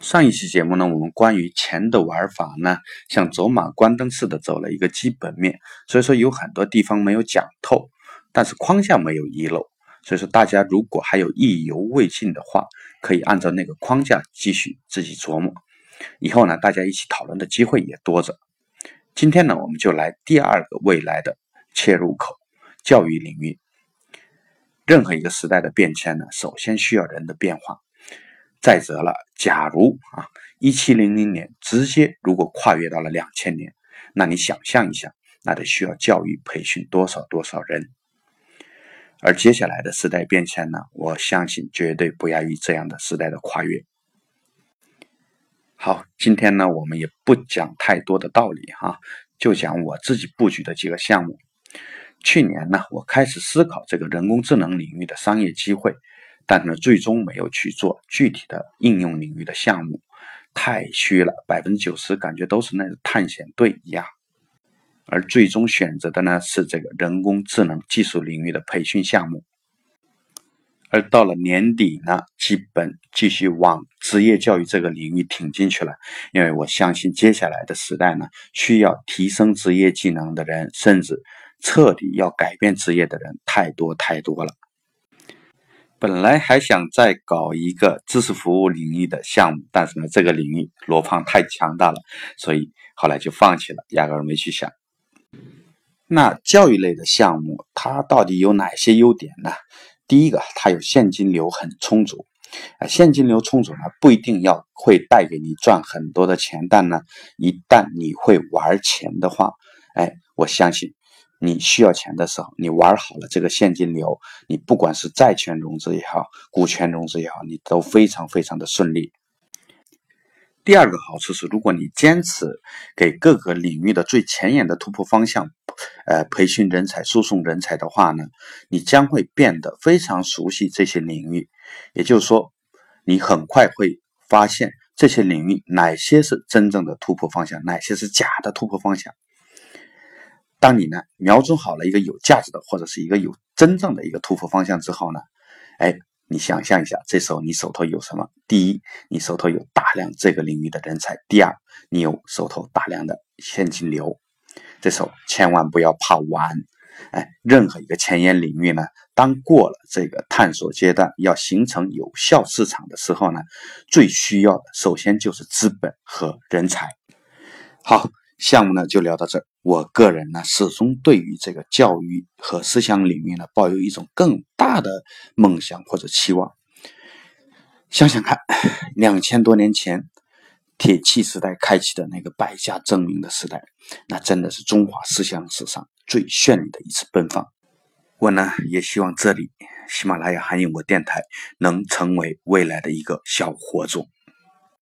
上一期节目呢，我们关于钱的玩法呢，像走马观灯似的走了一个基本面，所以说有很多地方没有讲透，但是框架没有遗漏。所以说大家如果还有意犹未尽的话，可以按照那个框架继续自己琢磨。以后呢，大家一起讨论的机会也多着。今天呢，我们就来第二个未来的切入口——教育领域。任何一个时代的变迁呢，首先需要人的变化。再则了，假如啊，一七零零年直接如果跨越到了两千年，那你想象一下，那得需要教育培训多少多少人？而接下来的时代变迁呢，我相信绝对不亚于这样的时代的跨越。好，今天呢，我们也不讲太多的道理哈，就讲我自己布局的几个项目。去年呢，我开始思考这个人工智能领域的商业机会。但是最终没有去做具体的应用领域的项目，太虚了，百分之九十感觉都是那探险队一样。而最终选择的呢是这个人工智能技术领域的培训项目。而到了年底呢，基本继续往职业教育这个领域挺进去了，因为我相信接下来的时代呢，需要提升职业技能的人，甚至彻底要改变职业的人太多太多了。本来还想再搞一个知识服务领域的项目，但是呢，这个领域罗胖太强大了，所以后来就放弃了，压根儿没去想。那教育类的项目，它到底有哪些优点呢？第一个，它有现金流很充足，啊，现金流充足呢，不一定要会带给你赚很多的钱，但呢，一旦你会玩钱的话，哎，我相信。你需要钱的时候，你玩好了这个现金流，你不管是债权融资也好，股权融资也好，你都非常非常的顺利。第二个好处是，如果你坚持给各个领域的最前沿的突破方向，呃，培训人才、输送人才的话呢，你将会变得非常熟悉这些领域。也就是说，你很快会发现这些领域哪些是真正的突破方向，哪些是假的突破方向。当你呢瞄准好了一个有价值的或者是一个有真正的一个突破方向之后呢，哎，你想象一下，这时候你手头有什么？第一，你手头有大量这个领域的人才；第二，你有手头大量的现金流。这时候千万不要怕晚，哎，任何一个前沿领域呢，当过了这个探索阶段，要形成有效市场的时候呢，最需要的首先就是资本和人才。好。项目呢就聊到这儿。我个人呢始终对于这个教育和思想领域呢抱有一种更大的梦想或者期望。想想看，两千多年前铁器时代开启的那个百家争鸣的时代，那真的是中华思想史上最绚丽的一次奔放。我呢也希望这里喜马拉雅含有我电台能成为未来的一个小火种。